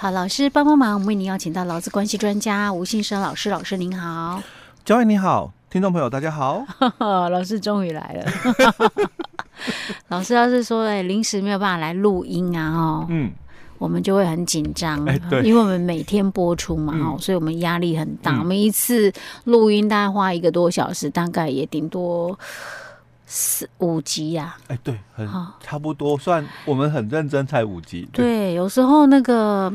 好，老师帮帮忙，我们为您邀请到劳资关系专家吴信生老师，老师您好，教练你好，听众朋友大家好，老师终于来了，老师要是说哎临时没有办法来录音啊，哦，嗯。我们就会很紧张，欸、因为我们每天播出嘛，嗯、所以我们压力很大。我们、嗯、一次录音大概花一个多小时，大概也顶多四五集呀、啊。哎、欸，对，很差不多，算我们很认真才五集。对，对有时候那个。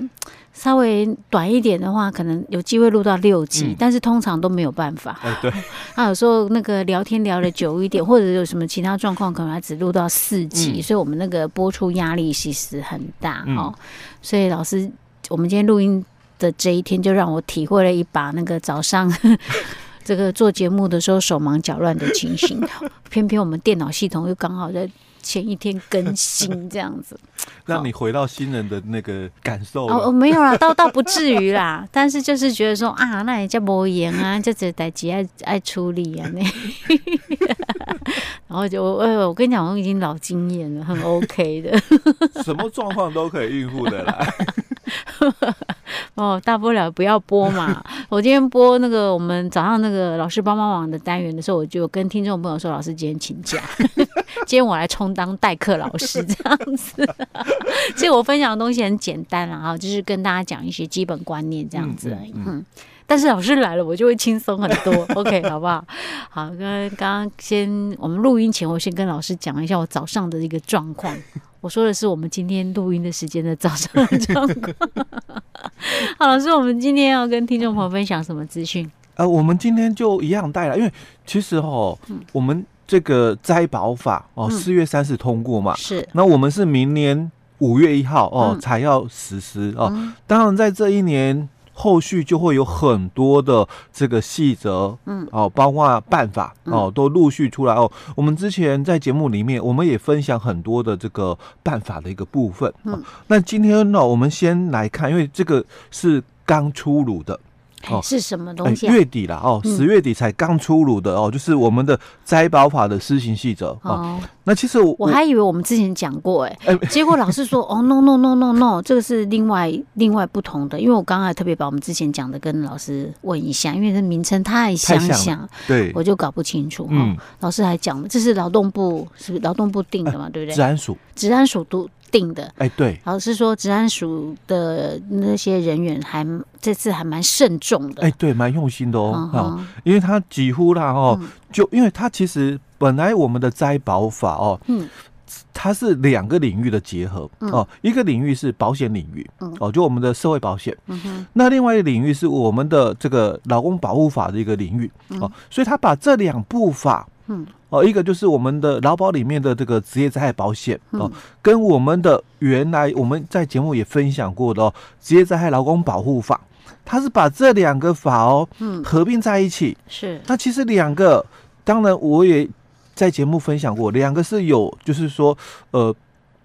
稍微短一点的话，可能有机会录到六集，嗯、但是通常都没有办法。哎、对，那 有时候那个聊天聊的久一点，或者有什么其他状况，可能还只录到四集，嗯、所以我们那个播出压力其实很大哦。嗯、所以老师，我们今天录音的这一天，就让我体会了一把那个早上这个做节目的时候手忙脚乱的情形。偏偏我们电脑系统又刚好在。前一天更新这样子，让你回到新人的那个感受哦，没有啦，倒倒不至于啦，但是就是觉得说啊，那人家无言啊，就这代志爱爱处理啊那，然后就我我跟你讲，我已经老经验了，很 OK 的，什么状况都可以应付的啦。哦，大不了不要播嘛。我今天播那个我们早上那个老师帮帮忙的单元的时候，我就跟听众朋友说，老师今天请假，今天我来充当代课老师这样子。所以我分享的东西很简单啦，哈，就是跟大家讲一些基本观念这样子而已。嗯，嗯，嗯，但是老师来了，我就会轻松很多。OK，好不好？好，跟刚刚先我们录音前，我先跟老师讲一下我早上的一个状况。我说的是我们今天录音的时间的早上的状况。好，老师，我们今天要跟听众朋友分享什么资讯？呃，我们今天就一样带来，因为其实哦，嗯、我们这个摘保法哦，四月三十通过嘛，嗯、是。那我们是明年五月一号哦、嗯、才要实施哦。嗯、当然，在这一年。后续就会有很多的这个细则，嗯，哦，包括办法哦，都陆续出来哦。我们之前在节目里面，我们也分享很多的这个办法的一个部分。嗯，那今天呢，我们先来看，因为这个是刚出炉的。哦，是什么东西、啊？月底了哦，十月底才刚出炉的哦，嗯、就是我们的灾保法的施行细则哦。哦，那其实我我还以为我们之前讲过哎，欸、结果老师说哦，no no no no no，这个是另外另外不同的。因为我刚才特别把我们之前讲的跟老师问一下，因为这名称太相像，对，我就搞不清楚。嗯，老师还讲，这是劳动部是不是劳动部定的嘛？对不对？治安署，治安署都。定的，哎，对，老师说，治安署的那些人员还这次还蛮慎重的，哎，对，蛮用心的哦，哦，因为他几乎啦哦，就因为它其实本来我们的灾保法哦，嗯，它是两个领域的结合哦，一个领域是保险领域，哦，就我们的社会保险，嗯哼，那另外一个领域是我们的这个劳工保护法的一个领域，哦，所以他把这两部法。嗯，哦，一个就是我们的劳保里面的这个职业灾害保险哦，跟我们的原来我们在节目也分享过的哦，职业灾害劳工保护法，它是把这两个法哦，嗯，合并在一起。是，那其实两个，当然我也在节目分享过，两个是有就是说呃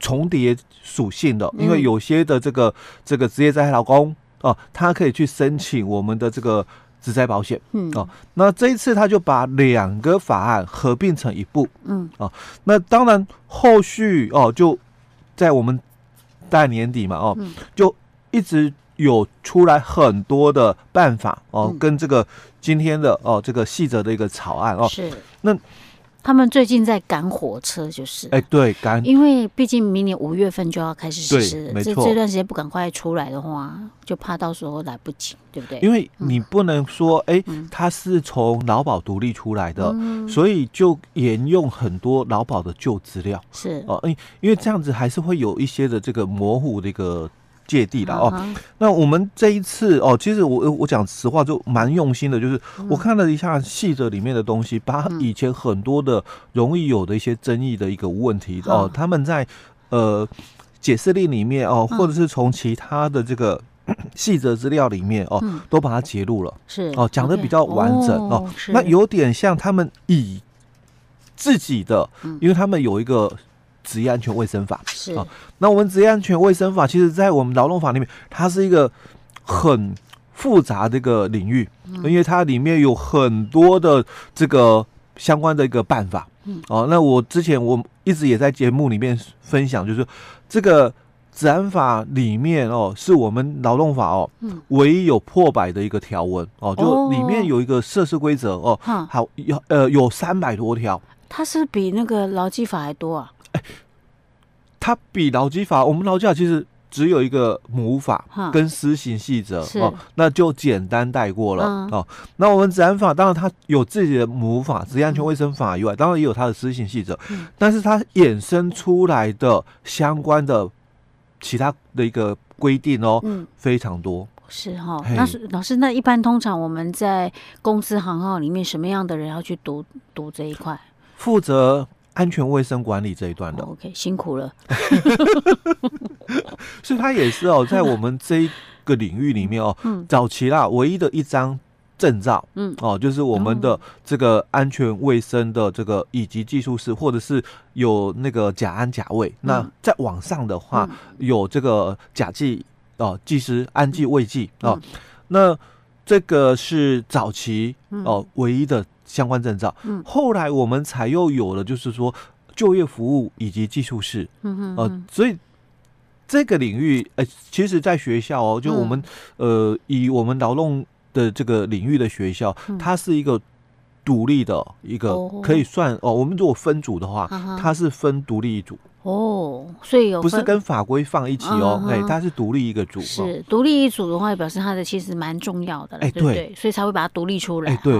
重叠属性的，因为有些的这个这个职业灾害老公哦，他可以去申请我们的这个。职灾保险，嗯。哦，那这一次他就把两个法案合并成一部，嗯。哦，那当然后续哦就在我们大年底嘛，哦，嗯、就一直有出来很多的办法哦，嗯、跟这个今天的哦这个细则的一个草案哦，是。那。他们最近在赶火车，就是。哎，对，赶，因为毕竟明年五月份就要开始实施，没错，这这段时间不赶快出来的话，就怕到时候来不及，对不对？因为你不能说，哎，它是从劳保独立出来的，所以就沿用很多劳保的旧资料，是。哦，因因为这样子还是会有一些的这个模糊的一个。芥蒂了哦，那我们这一次哦，其实我我讲实话就蛮用心的，就是我看了一下细则里面的东西，把以前很多的容易有的一些争议的一个问题哦，他们在呃解释令里面哦，或者是从其他的这个 细则资料里面哦，都把它揭露了，是哦，讲的比较完整哦，那有点像他们以自己的，因为他们有一个。职业安全卫生法是啊，那我们职业安全卫生法，其实在我们劳动法里面，它是一个很复杂的一个领域，因为它里面有很多的这个相关的一个办法。嗯哦，那我之前我一直也在节目里面分享，就是这个治安法里面哦，是我们劳动法哦，嗯，唯一有破百的一个条文哦，就里面有一个设施规则哦，好有呃有三百多条，它是比那个劳基法还多啊？哎，它比劳基法，我们劳基法其实。只有一个母法跟施行细则哦，那就简单带过了、嗯、哦。那我们治安法当然它有自己的母法，职业安全卫生法以外，当然也有它的施行细则，嗯、但是它衍生出来的相关的其他的一个规定哦，嗯、非常多。是哈、哦，那是老师，那一般通常我们在公司行号里面，什么样的人要去读读这一块？负责。安全卫生管理这一段的，OK，辛苦了。所以他也是哦，在我们这一个领域里面哦，嗯，早期啦，唯一的一张证照，嗯，哦，就是我们的这个安全卫生的这个以及技术师，或者是有那个甲安甲卫。那在往上的话，有这个甲技哦，技师安技卫技哦，那这个是早期哦唯一的。相关证照，嗯，后来我们才又有了，就是说就业服务以及技术室，嗯哼，呃，所以这个领域，呃，其实，在学校哦，就我们，呃，以我们劳动的这个领域的学校，它是一个独立的一个，可以算哦，我们如果分组的话，它是分独立一组。哦，所以有不是跟法规放一起哦，哎、嗯，它是独立一个组，是独立一组的话，表示它的其实蛮重要的，哎，对，所以才会把它独立出来。哎，对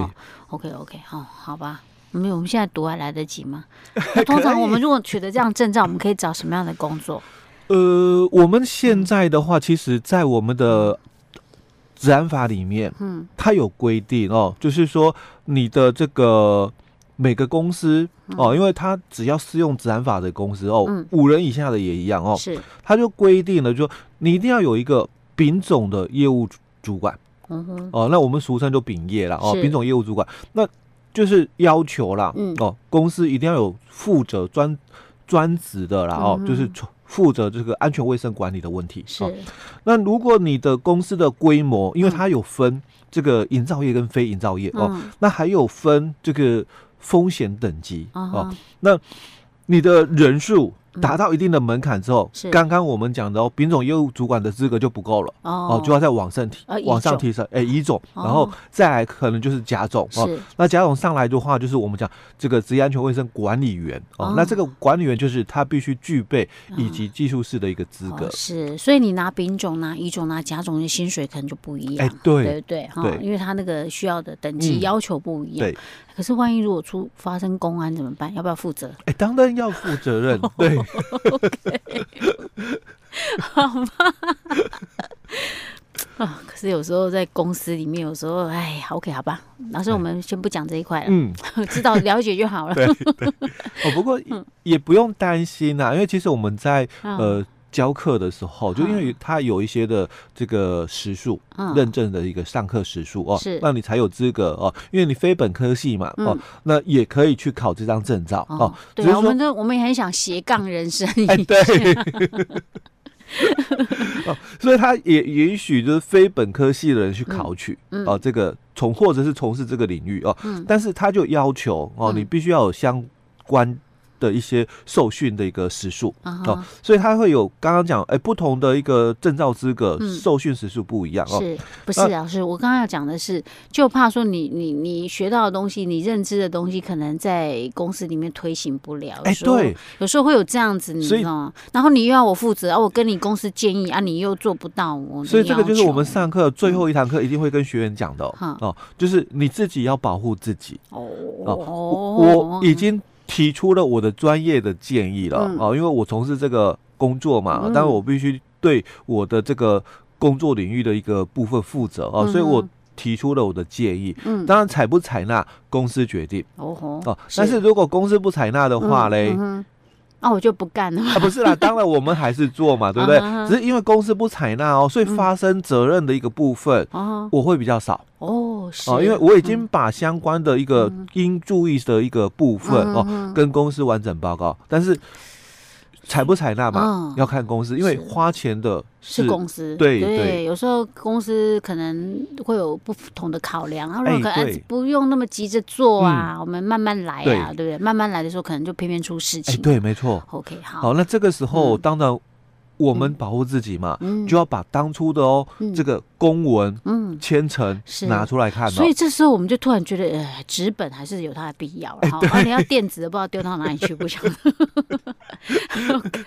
，OK OK，好，好吧，没有，我们现在读还来得及吗？那通常我们如果取得这样证照，我们可以找什么样的工作？呃，我们现在的话，其实，在我们的治安法里面，嗯，它有规定哦，就是说你的这个。每个公司哦，因为他只要适用治安法的公司哦，五人以下的也一样哦，是，他就规定了，就你一定要有一个丙种的业务主管，嗯哼，哦，那我们俗称就丙业了哦，丙种业务主管，那就是要求啦，哦，公司一定要有负责专专职的啦哦，就是负责这个安全卫生管理的问题是。那如果你的公司的规模，因为它有分这个营造业跟非营造业哦，那还有分这个。风险等级哦，uh huh. 那你的人数达到一定的门槛之后，刚刚、嗯、我们讲的哦，丙种业务主管的资格就不够了哦，oh. 就要再往上提，呃、往上提升，哎，乙种，然后再来可能就是甲种哦。是那甲种上来的话，就是我们讲这个职业安全卫生管理员哦。Oh. 那这个管理员就是他必须具备以及技术士的一个资格。Oh. Oh. 是，所以你拿丙种、拿乙种、拿甲种的薪水可能就不一样。哎，对对对哈，因为他那个需要的等级要求不一样。嗯、对。可是万一如果出发生公安怎么办？要不要负责？哎，当然要负责任。对 ，OK，好吧。啊，可是有时候在公司里面，有时候哎，OK，好吧。老师，我们先不讲这一块了。嗯，知道了解就好了。对对。哦，不过也不用担心呐，因为其实我们在呃。教课的时候，就因为他有一些的这个时数、嗯、认证的一个上课时数哦，是，那你才有资格哦，因为你非本科系嘛、嗯、哦，那也可以去考这张证照哦。哦对啊，我们这我们也很想斜杠人生。哎，对。哦，所以他也允许就是非本科系的人去考取、嗯嗯、哦，这个从或者是从事这个领域哦，嗯、但是他就要求哦，你必须要有相关。的一些受训的一个时数、uh huh. 哦，所以他会有刚刚讲哎，不同的一个证照资格，嗯、受训时数不一样哦。是不是老师？我刚刚要讲的是，就怕说你你你学到的东西，你认知的东西，可能在公司里面推行不了。哎，对，有时候会有这样子，你知道吗？以然后你又要我负责，啊，我跟你公司建议啊，你又做不到我。所以这个就是我们上课最后一堂课一定会跟学员讲的哦，嗯、哦，就是你自己要保护自己哦。哦，我已经。提出了我的专业的建议了啊，嗯、因为我从事这个工作嘛，嗯、但是我必须对我的这个工作领域的一个部分负责啊，嗯、所以我提出了我的建议。嗯，当然采不采纳公司决定。哦吼，哦，但是如果公司不采纳的话嘞。嗯嗯那、啊、我就不干了。啊，不是啦，当然我们还是做嘛，对不对？只是因为公司不采纳哦，所以发生责任的一个部分，我会比较少。哦，是。因为我已经把相关的一个应注意的一个部分哦，跟公司完整报告，但是。采不采纳嘛？要看公司，因为花钱的是公司。对对，有时候公司可能会有不同的考量，然后可能不用那么急着做啊，我们慢慢来啊，对不对？慢慢来的时候，可能就偏偏出事情。对，没错。OK，好。好，那这个时候当然我们保护自己嘛，就要把当初的哦这个公文、嗯，签呈拿出来看嘛。所以这时候我们就突然觉得，呃，纸本还是有它的必要了。啊，你要电子的，不知道丢到哪里去，不晓得。OK，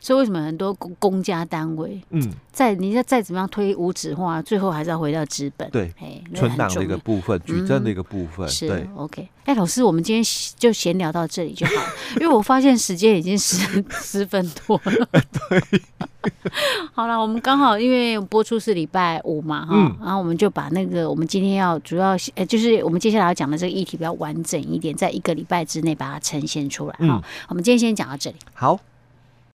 所以为什么很多公公家单位，嗯，在你要再怎么样推无纸化，最后还是要回到纸本。对，存档的一个部分，举证的一个部分。是 OK。哎，老师，我们今天就闲聊到这里就好，因为我发现时间已经十十分多了。对。好了，我们刚好因为播出是礼拜五嘛，哈、嗯，然后我们就把那个我们今天要主要，呃，就是我们接下来要讲的这个议题比较完整一点，在一个礼拜之内把它呈现出来。哈、嗯，我们今天先讲到这里。好。